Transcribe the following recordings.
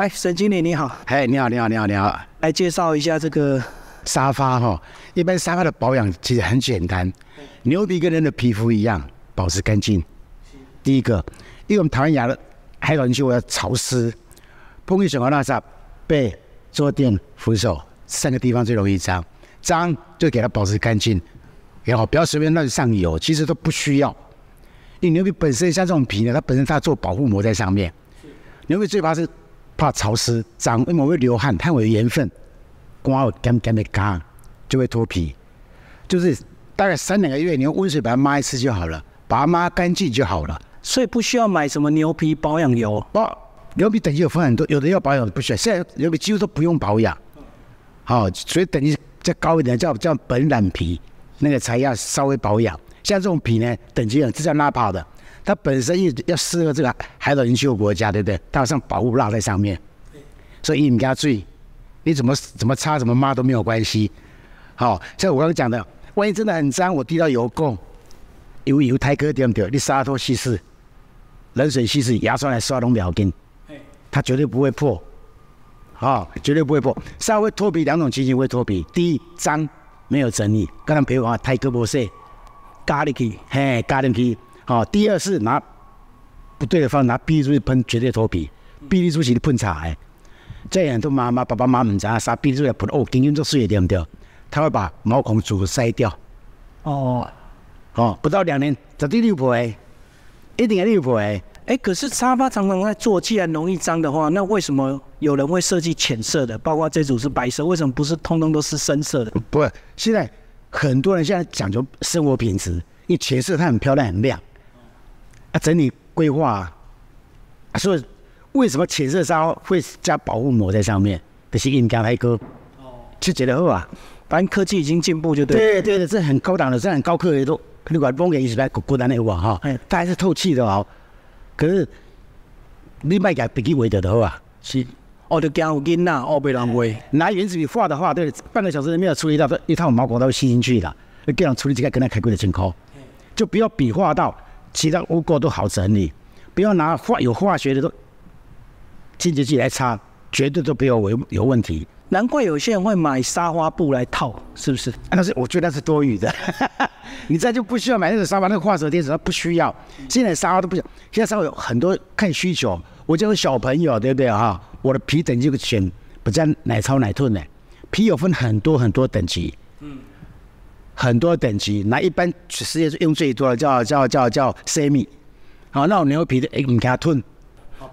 哎，沈经理你好，嘿，你好，你好，你好，你好。来介绍一下这个沙发哈，一般沙发的保养其实很简单，牛皮跟人的皮肤一样，保持干净。第一个，因为我们台湾牙的海岛区要潮湿，碰一什么垃圾，背、坐垫、扶手三个地方最容易脏，脏就给它保持干净，然后不要随便乱上油，其实都不需要。因为牛皮本身像这种皮呢，它本身它做保护膜在上面，牛皮最怕是怕潮湿脏，因为会流汗，它会有盐分，光有干干的干就会脱皮，就是大概三两个月，你用温水把它抹一次就好了，把它抹干净就好了。所以不需要买什么牛皮保养油。哦，牛皮等级有分很多，有的要保养，不需要。现在牛皮几乎都不用保养，好，所以等级再高一点叫叫本染皮，那个才要稍微保养。像这种皮呢，等级很，这叫拉帕的，它本身要要适合这个海岛型气候国家，对不对？它好像保护蜡在上面，所以你给它注意，你怎么怎么擦怎么抹都没有关系。好，像我刚刚讲的，万一真的很脏，我滴到油垢，油油胎壳对不对？你沙脱稀释，冷水稀释，牙刷来刷都秒根，它绝对不会破，好，绝对不会破。沙会脱皮两种情形会脱皮，第一脏没有整理，刚才陪我啊胎壳不碎。咖喱去，嘿，咖喱去，好。第二是拿不对的方拿碧丽珠去喷，绝对脱皮。碧丽珠是喷茶哎，这样都妈妈、爸爸妈妈唔知啊，啥碧丽珠来喷哦，根根做水对不对？他会把毛孔组筛掉。哦，哦，不到两年，绝对六破诶，一定要六破诶。哎，可是沙发常常在坐，既然容易脏的话，那为什么有人会设计浅色的？包括这组是白色，为什么不是通通都是深色的？不，现在。很多人现在讲究生活品质，因为浅色它很漂亮很亮，啊，整理规划，啊所以为什么浅色沙会加保护膜在上面？这是应该来哥，哦，就觉得好啊，反正科技已经进步就对。对对对，这很高档的，这很高科技都，你管风给一直来孤单的话哈，它还是透气的哦。可是你卖给笔记为得的好啊，是。哦，就惊有囡仔，哦，被人喂。拿原子笔画的话，对，半个小时没有处理到，一套毛孔都会吸进去了。那这样处理起来跟他开贵的真高，就不要笔画到，其他污垢都好整理。不要拿化有化学的都清洁剂来擦，绝对都不要有有问题。难怪有些人会买沙发布来套，是不是？那是我觉得那是多余的。你再就不需要买那种沙发，那个化学垫子，它不需要。现在沙发都不行，现在沙发有很多看需求。我就是小朋友，对不对啊？我的皮等级选不叫奶超奶盾的，皮有分很多很多等级，嗯，很多等级。那一般世界用最多的叫叫叫叫 semi，好，那种牛皮的哎，唔加吞，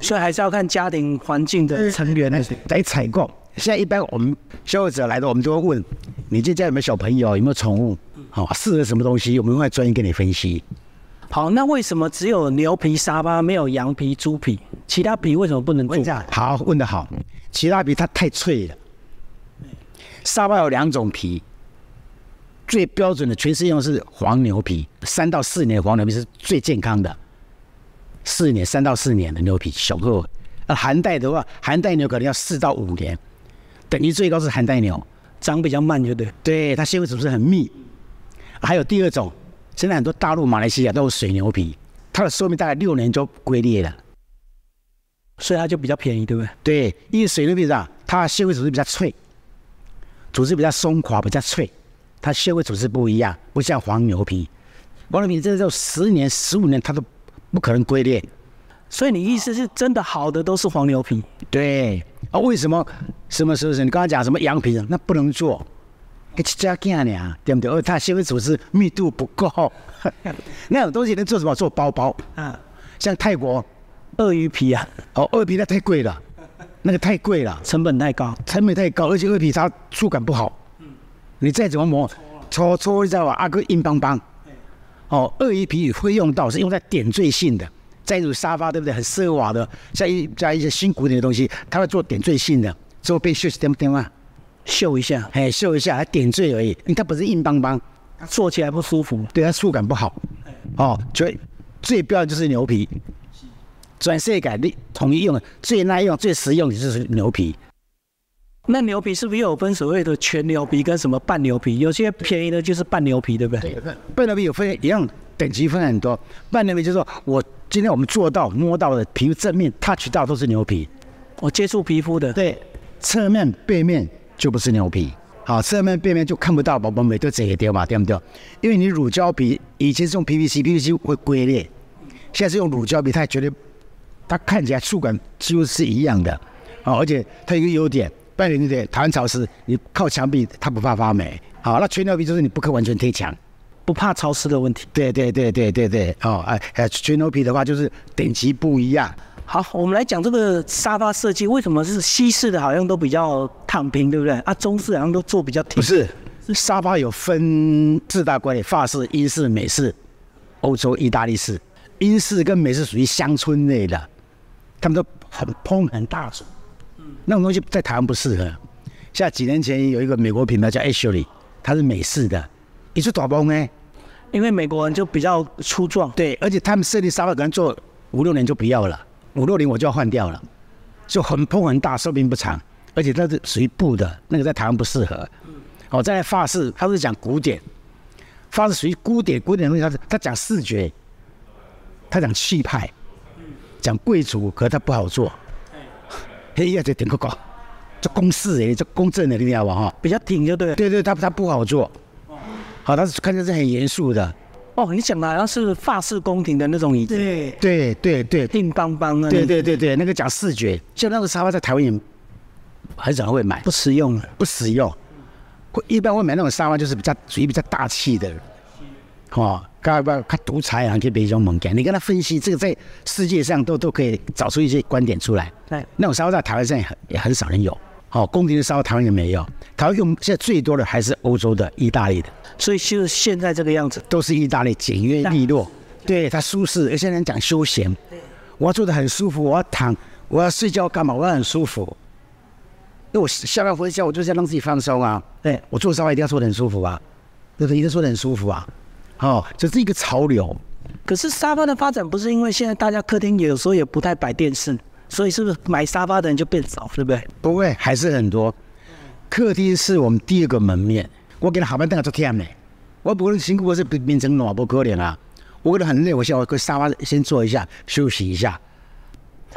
所以还是要看家庭环境的成员来来采购。现在一般我们消费者来的，我们都会问你这家有没有小朋友，有没有宠物，好适合什么东西，我们会专业给你分析。好，那为什么只有牛皮沙发没有羊皮、猪皮？其他皮为什么不能做？好，问的好。其他皮它太脆了。沙发有两种皮，最标准的全世界用是黄牛皮，三到四年的黄牛皮是最健康的。四年，三到四年的牛皮，小个。那寒带的话，寒带牛可能要四到五年。等于最高是寒带牛，长比较慢，就对。对，它纤维组织很密。还有第二种。现在很多大陆、马来西亚都有水牛皮，它的寿命大概六年就龟裂了，所以它就比较便宜，对不对？对，因为水牛皮啊，它纤维组织比较脆，组织比较松垮、比较脆，它纤维组织不一样，不像黄牛皮。黄牛皮这就十年、十五年它都不可能龟裂，所以你意思是真的好的都是黄牛皮？对啊，为什么？什么时候？你刚刚讲什么羊皮？那不能做。一家件呢，对不对？而它纤维组织密度不够，那种东西能做什么？做包包啊，像泰国鳄鱼皮啊，哦，鳄鱼皮那太贵了，那个太贵了，成本太高，成本太高，而且鳄鱼皮它触感不好，嗯，你再怎么磨，搓搓你知道吧？阿哥硬邦邦，哦，鳄鱼皮会用到是用在点缀性的，在一种沙发对不对？很奢华的，像一加一些新古典的东西，它会做点缀性的，做被秀是点不点啊？秀一下，哎，秀一下，还点缀而已，因为它不是硬邦邦，坐起来不舒服，对它触感不好。哦，最最标的就是牛皮，转色感的统一用的，最耐用、最实用的就是牛皮。那牛皮是不是又有分所谓的全牛皮跟什么半牛皮？有些便宜的就是半牛皮，对不对？半牛皮有分一样等级分很多，半牛皮就是说我今天我们做到摸到的皮肤正面 touch 到都是牛皮，我接触皮肤的，对，侧面背面就不是牛皮，好，侧面背面就看不到宝宝们都这个掉嘛，对不对？因为你乳胶皮以前是用 PVC，PVC 会龟裂，现在是用乳胶皮，它绝对它看起来触感几乎是一样的，好，而且它有一个优点，半年对台湾潮湿，你靠墙壁它不怕发霉，好，那全牛皮就是你不可以完全贴墙。不怕潮湿的问题。对对对对对对，哦，哎哎，全牛皮的话就是等级不一样。好，我们来讲这个沙发设计，为什么是西式的好像都比较躺平，对不对？啊，中式好像都做比较挺。不是，沙发有分四大观点：法式、英式、美式、欧洲、意大利式。英式跟美式属于乡村类的，他们都很蓬很大那种东西在台湾不适合。像几年前有一个美国品牌叫 Ashley，它是美式的，也是短崩哎。因为美国人就比较粗壮，对，而且他们设计沙发可能做五六年就不要了，五六年我就要换掉了，就很蓬很大，寿命不长，而且它是属于布的，那个在台湾不适合。哦，在法式，它是讲古典，法式属于古典，古典东西它是它讲视觉，它讲气派，讲贵族，可是他不好做。嘿呀，这挺高高，这公式诶，这公正的，你知道吧？哈，比较挺就对。对对，他他不好做。好，它是看起来是很严肃的。哦，你讲的好像是法式宫廷的那种椅子。对对对对，硬邦邦的。对对对对，那个讲视觉，像那个沙发在台湾也很少会买，不实用，不实用。会一般会买那种沙发，就是比较属于比较大气的。哦，刚刚看独裁啊，可以别种猛干。你跟他分析这个，在世界上都都可以找出一些观点出来。对，那种沙发在台湾上也很也很少人有。好，宫廷的沙发台湾也没有，台湾用现在最多的还是欧洲的、意大利的，所以就是现在这个样子，都是意大利简约利落，对它舒适。有些人讲休闲，我要坐的很舒服，我要躺，我要睡觉干嘛？我要很舒服。因为我下班回家，我就是要让自己放松啊。对我坐沙发一定要坐得很舒服啊，对不对？一定坐得很舒服啊。哦，这是一个潮流。可是沙发的发展不是因为现在大家客厅有时候也不太摆电视。所以是不是买沙发的人就变少，对不对？不会，还是很多。客厅是我们第二个门面。我给他好板凳做天呢，我不可能辛苦，我是变成暖不可怜啊。我觉得很累，我想我搁沙发先坐一下，休息一下。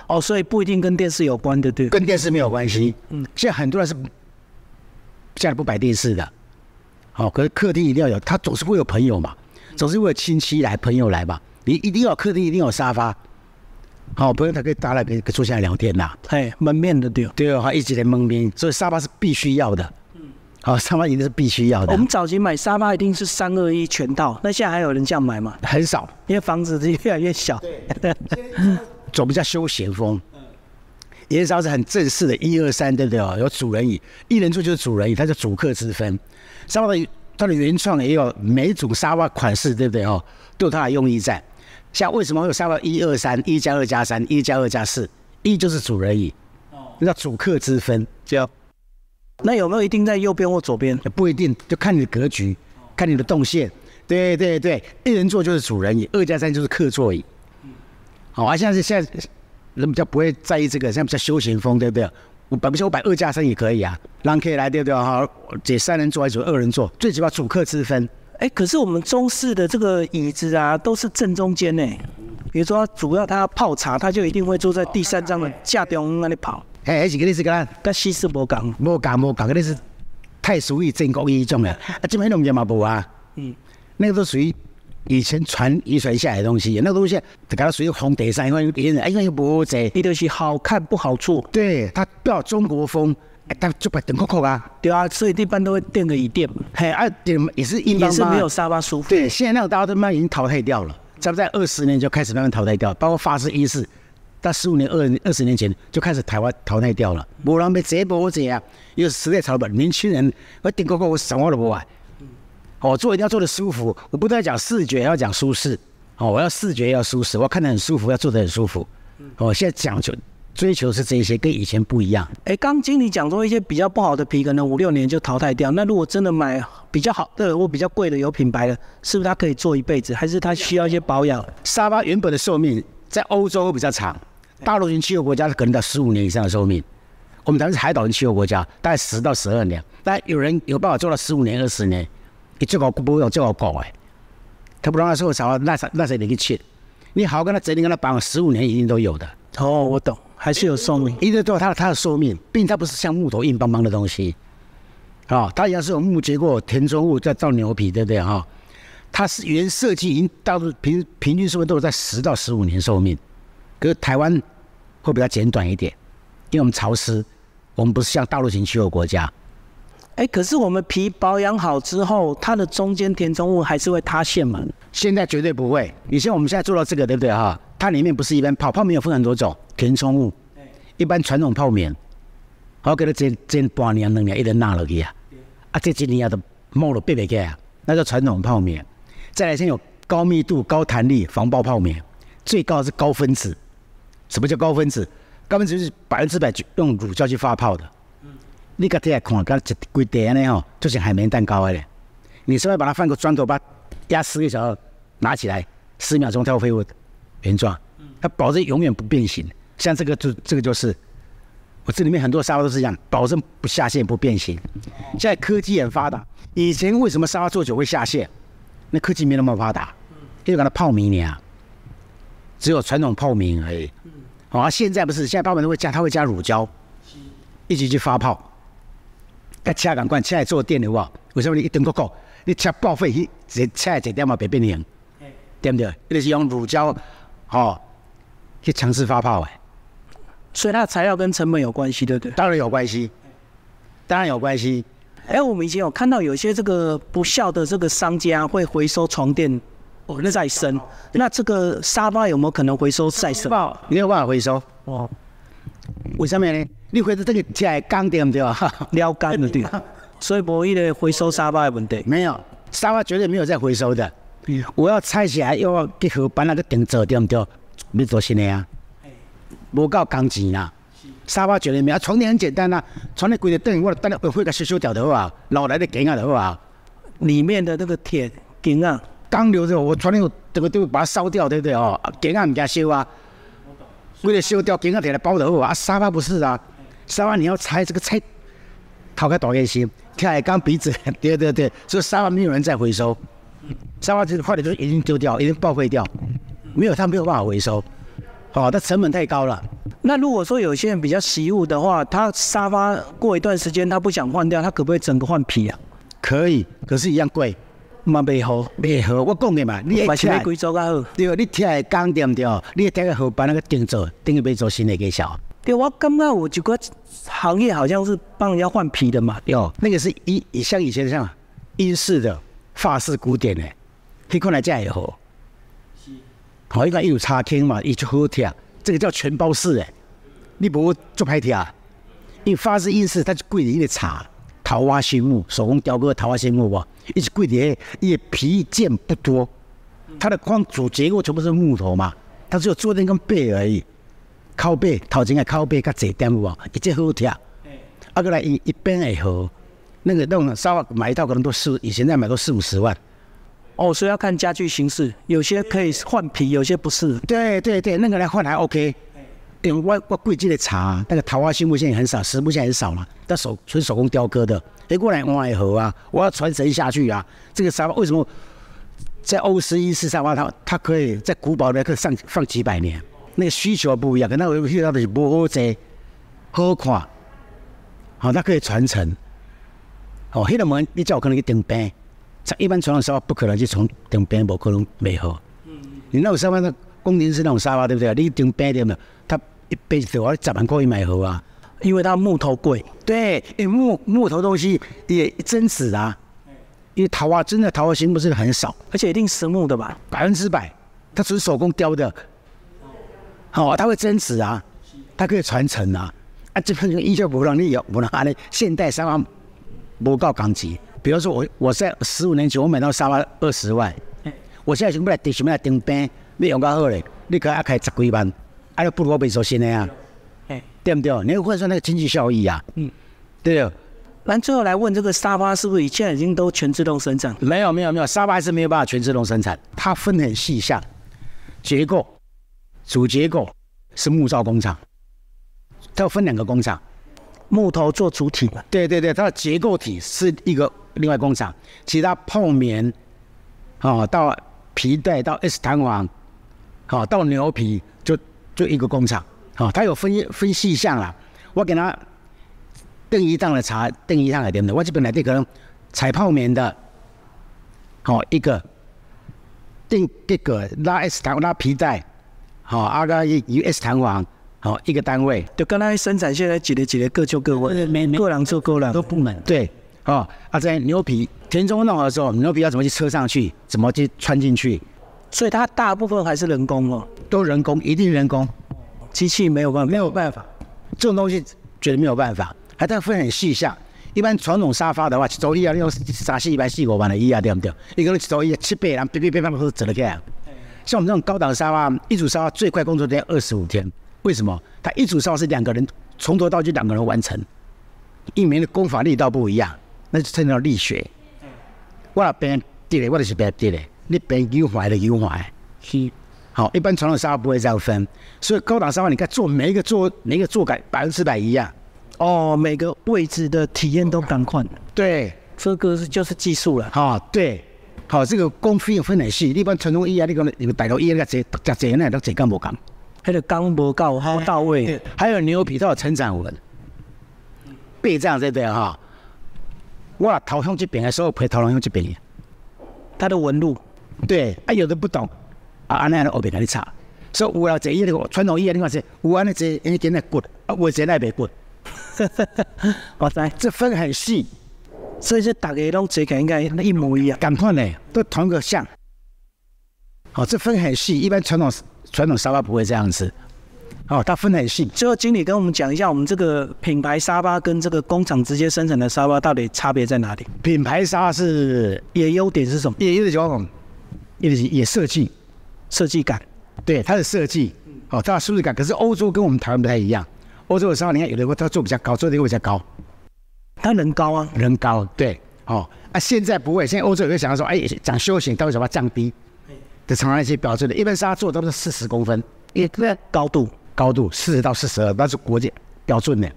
哦，所以不一定跟电视有关的，对？跟电视没有关系。嗯。现在很多人是家里不摆电视的。好，可是客厅一定要有，他总是会有朋友嘛，总是会有亲戚来、朋友来吧。你一定要客厅一定有沙发。好，朋友才可以搭来，可以坐下来聊天呐。哎，门面的对。对哦，他一直在门面，所以沙发是必须要的。嗯。好，沙发一定是必须要的。我们早期买沙发一定是三二一全套，那现在还有人这样买吗？很少，因为房子是越来越小。对。走比较休闲风。嗯。也是很正式的，一二三，对不对哦？有主人椅，一人住就是主人椅，它叫主客之分。沙发的它的原创也有每种沙发款式，对不对哦？都有它的用意在。像为什么会有沙发一二三一加二加三一加二加四一就是主人椅，那叫主客之分。就那有没有一定在右边或左边？不一定，就看你的格局，看你的动线。对对对，一人座就是主人椅，二加三就是客座椅。好，啊，现在是现在人比较不会在意这个，现在比较休闲风，对不对？我摆不行，我摆二加三也可以啊，让可以来，对不对？好，这三人坐还是二人坐？最起码主客之分。哎，可是我们中式的这个椅子啊，都是正中间呢。比如说，主要他要泡茶，他就一定会坐在第三张的架中那里跑。哎，是个意思个啦，跟西式无共，无共无共，个是太属于正国一种的。啊，这边弄件嘛无啊。嗯，那个都属于以前传遗传下来的东西，那个东西它它属于红地上，因为别人哎，因为不这，你就是好看不好坐。对，它不要中国风。但就摆等扣扣啊，对啊，所以一般都会垫个椅垫嘛。嘿，啊，垫也是硬也是没有沙发舒服。对，现在那个大家都慢已经淘汰掉了，差不多在二十年就开始慢慢淘汰掉，包括法式、英式，到十五年、二二十年前就开始台湾淘汰掉了。无人要这波这样，因为时代潮流，年轻人我顶扣扣我什么都不玩。哦，做一定要做的舒服，我不但讲视觉，要讲舒适。哦，我要视觉要舒适，我要看得很舒服，要做得很舒服。哦，现在讲究。追求是这些，跟以前不一样。哎，刚经理讲说一些比较不好的皮，可能五六年就淘汰掉。那如果真的买比较好的或比较贵的有品牌的，是不是它可以做一辈子？还是它需要一些保养？沙发原本的寿命在欧洲会比较长，大陆型气候国家可能到十五年以上的寿命。我们台湾是海岛型气候国家，大概十到十二年。但有人有办法做到十五年、二十年，你最好不用最好搞诶。他不让他说沙发，那那谁能去切？你好跟他整理跟他绑十五年一定都有的。哦，我懂。还是有寿命？一个都有它的它的寿命，毕竟它不是像木头硬邦邦的东西，啊、它也是有木结构填充物再造牛皮，对不对哈、它是原设计已经到了平平均寿命都是在十到十五年寿命，可是台湾会比较简短一点，因为我们潮湿，我们不是像大陆型气候国家，哎，可是我们皮保养好之后，它的中间填充物还是会塌陷吗？现在绝对不会。你像我们现在做到这个，对不对哈？它里面不是一般泡，泡棉有分很多种填充物。一般传统泡棉，好给它煎煎半年两年，一直纳落去啊，啊这几年啊都冒了变不起啊，那叫传统泡棉。再来，现在有高密度、高弹力防爆泡棉，最高的是高分子。什么叫高分子？高分子就是百分之百用乳胶去发泡的。你个睇下看，跟一规地安尼吼，就像海绵蛋糕的嘞。你稍微把它放个砖头，把它压十个小时，拿起来，十秒钟它会恢复原状，它保证永远不变形。像这个就这个就是，我这里面很多沙发都是这样，保证不下陷不变形。现在科技很发达，以前为什么沙发做久会下陷？那科技没那么发达，因为给它泡棉啊，只有传统泡棉而已。好、啊，现在不是，现在泡棉都会加，它会加乳胶，一起去发泡。该车赶快，车来做电的哇？为什么你一顿个够？你车报废，一一车一点嘛别变形，对不对？一定是用乳胶，哦，去尝试发泡哎，所以它的材料跟成本有关系，对不对？当然有关系，当然有关系。哎，我们以前有看到有些这个不孝的这个商家会回收床垫，哦，那再生。那这个沙发有没有可能回收再生？你有办法回收？哦，为什么呢？你回到这个起来钢对不对？撩干了对。所以无一个回收沙发的问题。没有，沙发绝对没有再回收的。我要拆起来又要去合板那个顶做对不对？要做新的啊，无够工钱啦。沙发绝对没有，床垫很简单啊，床垫规个凳，我等下会个修修掉就好啊，老来的给啊就好啊。里面的那个铁钉啊，刚留着，我床垫这个都把它烧掉，对不对哦？给啊唔加修啊，为了修掉，给啊摕来包就好啊。沙发不是啊，沙发你要拆这个拆，掏开大个心，跳来刚鼻子，对对对，所以沙发没有人再回收，沙发就是坏的就已经丢掉，已经报废掉，没有他没有办法回收，哦，它成本太高了。那如果说有些人比较习物的话，他沙发过一段时间他不想换掉，他可不可以整个换皮啊？可以，可是一样贵，嘛袂好，袂好。我讲的嘛，你还是要来贵州较好。对，你贴来钢对不对？你贴个河板那个钉做，钉去要做新的给小。对，我感觉有一个行业好像是帮人家换皮的嘛。有那个是以像以前像英式的、法式古典的，迄款来才会好。好，一个有插坑嘛，伊就好贴，这个叫全包式诶。你无做歹贴，因为法式、英式它就贵的一个茶，桃花心木，手工雕刻桃花心木无，一直贵的，伊的皮件不多，它的光主结构全部是木头嘛，它只有坐垫跟背而已，靠背头前的靠背较济点有无，一直好听。啊，过来一一边会好，那个那种沙发买一套可能都四，以前在买都四五十万。哦，所以要看家具形式，有些可以换皮，有些不是。对对对，那个来换还 OK。因为我我贵这个茶，那个桃花心木现在很少，实木现在很少了，但手纯手工雕刻的，哎过来换也好啊，我要传承下去啊。这个沙发为什么在欧式英式沙发它它可以在古堡的可以上放几百年？那个需求不一样，可能我遇到的是不好坐，好看，好、它可以传承。哦，迄个门你才有可能去顶边，像一般传统沙发不可能去从顶边，不可能没好。你那种沙发，那宫廷式那种沙发，对不对？你顶边对没有？它一辈子我十万块买好啊。因为它木头贵，对，因为木木头东西也真实啊，因为桃花真的桃花心不是很少，而且一定实木的吧？百分之百，它纯手工雕的，哦，它会增值啊，它可以传承啊，啊，这份依旧不让你有，不能安尼现代沙发不够钢级，比如说我我在十五年前我买到沙发二十万，我现在想不来地想不来顶边，你用较好嘞，你可要开十几万，啊，就不如我买做新的啊，哎，对不对？你会换算那个经济效益啊，嗯，对不对？那最后来问这个沙发是不是现在已经都全自动生产？没有没有没有，沙发还是没有办法全自动生产，它分很细项，结构、主结构是木造工厂，它要分两个工厂。木头做主体嘛？对对对，它的结构体是一个另外工厂，其他泡棉，哦，到皮带到 S 弹簧，好、到牛皮就就一个工厂，哦，它有分分细项啦。我给他订一档的茶，订一档的点的。我这边来这可能采泡棉的，好一个订这个拉 S 弹拉皮带，好阿个一 S 弹簧，好一个单位。就刚才生产线来几个几个各就各位，每每各人做各人。都部门对哦，啊在牛皮田中弄好的时候，牛皮要怎么去车上去，怎么去穿进去，所以它大部分还是人工哦，都人工，一定人工，机器没有办法。没有办法。这种东西觉得没有办法，还但分很细项。一般传统沙发的话，一周一啊，你用三四百四五万的椅啊，对不对？一个人一周一七百人，别别别别都折了起来。像我们这种高档沙发，一组沙发最快工作时间二十五天。为什么？它一组沙发是两个人从头到脚两个人完成，一名的功法力道不一样，那就称叫力学。我那边跌的，我就是边跌的，你边优怀的优怀。是好，一般传统沙发不会这样分，所以高档沙发你看坐每一个坐每一个坐感百分之百一样。哦，每个位置的体验都赶快，对，这个是就是技术了。哦、对，好、这个工费分很细，一般传统医啊，你讲你个大陆医那个坐坐坐那都坐干无讲。它的钢不够好到位，还有牛皮都有成长纹，背这样对不对哈？我头向这边的时候陪头向这边？的，它的纹路。对，啊有的不懂，啊安尼安尼后边给你查，所以有啊坐医那个传统医啊，你看是有安尼坐，因为今日骨，啊有坐那边骨，我知，这分很细，所以说大家拢做起来应该一模一样。赶快呢，都同一个像。好、这分很细，一般传统传统沙发不会这样子。哦，它分很细。最后，经理跟我们讲一下，我们这个品牌沙发跟这个工厂直接生产的沙发到底差别在哪里？品牌沙是也优点是什么？也有点讲，也也设计，设计感。对它的设计，哦，它的舒适感。可是欧洲跟我们台湾不太一样，欧洲的沙发你看有的它做比较高，做的会比较高，它人高啊，人高，对，哦，啊现在不会，现在欧洲有个想要说，哎，讲休闲，到底怎么降低？的常常一些标准的，一般沙发做都是四十公分，也个高度。高度四十到四十二，那是国际标准的。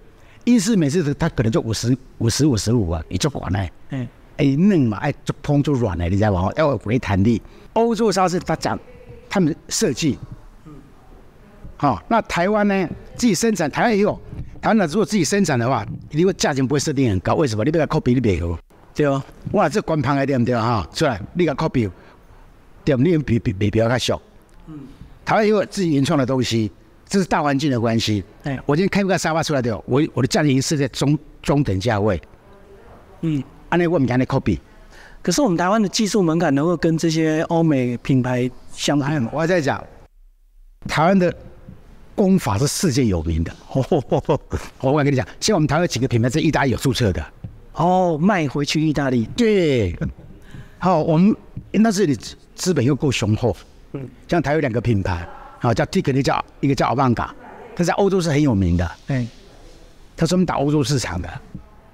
英式美式的它可能就五十五十五十五啊，你就管呢。嗯，哎嫩嘛，哎就碰就软了，你知道吗？要有回弹力。欧洲沙是他讲他们设计，好、那台湾呢自己生产，台湾也有。台湾呢如果自己生产的话，一定会价钱不会设定很高，为什么？你不要 copy 你别有。对哦，哇，这官方的对不对哈？出来，你个 copy，对，你比比比比较较小。嗯，台湾也有自己原创的东西，这是大环境的关系。哎，我今天开一个沙发出来的，我我的价钱已经是在中中等价位，嗯。按那我们讲的 copy。可是我们台湾的技术门槛能够跟这些欧美品牌相比吗？我还在讲，台湾的功法是世界有名的。我敢跟你讲，像我们台湾有几个品牌在意大利有注册的。哦，卖回去意大利，对，好，我们那是你资本又够雄厚。嗯，像台湾有两个品牌，好叫 Tick，一个叫一个叫奥邦嘎，它在欧洲是很有名的。哎，它专门打欧洲市场的。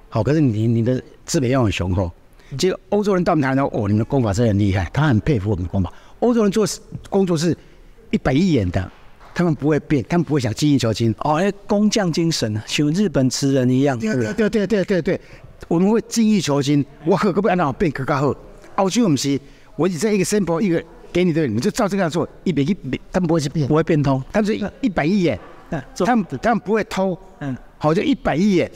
好，可是你你的资本又很雄厚。结果欧洲人到我们台湾说，哦，你们的功法真的很厉害，他很佩服我们的功法。欧洲人做事工作是一板一眼的，他们不会变，他们不会想精益求精。哦，哎工匠精神，像日本词人一样。对对对对对对对，我们会精益求精。我可可不按照变更加好。澳洲我们是，我只在一个 sample 一个给你的，你就照这样做，一百一边，他们不会去变，不会变通。他们是一一板一眼，嗯，他们他们不会偷，嗯，好就一板一眼。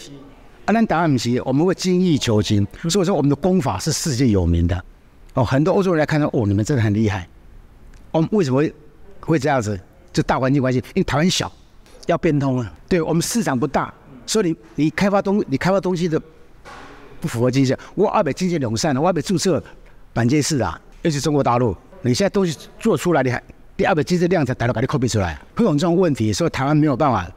啊，咱答案不是，我们会精益求精，所以说我们的功法是世界有名的。哦，很多欧洲人来看到，哦，你们真的很厉害。我们为什么会会这样子？就大环境关系，因为台湾小，要变通啊。对我们市场不大，所以你你开发东你开发东西的不符合经济。我二百经济良善，我二百注册板街市啊，尤其中国大陆，你现在东西做出来，你还第二百经济量才达到把你 copy 出来，会有这种问题，所以台湾没有办法，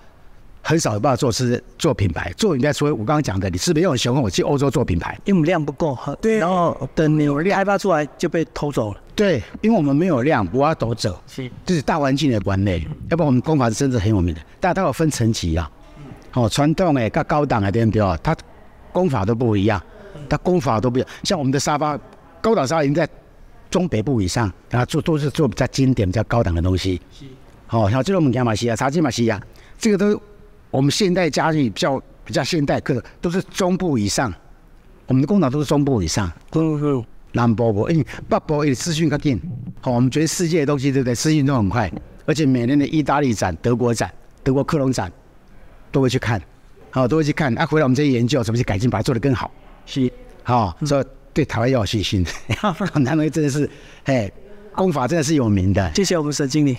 很少有办法做是做品牌，做品牌。所以我刚刚讲的，你是不是要很雄厚？我去欧洲做品牌，因为我们量不够，对然后等你开发出来就被偷走了。对，因为我们没有量，我要走走，是，这是大环境的关内。要不然我们功法是真的很有名的，但它有分层级啊。哦，传统诶跟高档的对不对啊？它功法都不一样，它功法都不一样。像我们的沙发，高档沙发已经在中北部以上，然后做都是做比较经典、比较高档的东西。哦，像这种我们讲马西亚、茶几马西亚，这个都我们现代家具比较比较现代，可都是中部以上。我们的工厂都是中部以上。嗯嗯，南部不，因为北部的资讯较紧。好，我们觉得世界的东西对不对？资讯都很快，而且每年的意大利展、德国展德国科隆展都会去看，好、都会去看。啊，回来我们这些研究怎么去改进，把它做得更好。是，好、所以对台湾要有信心。他们真的是，哎，功法真的是有名的。谢谢我们沈经理。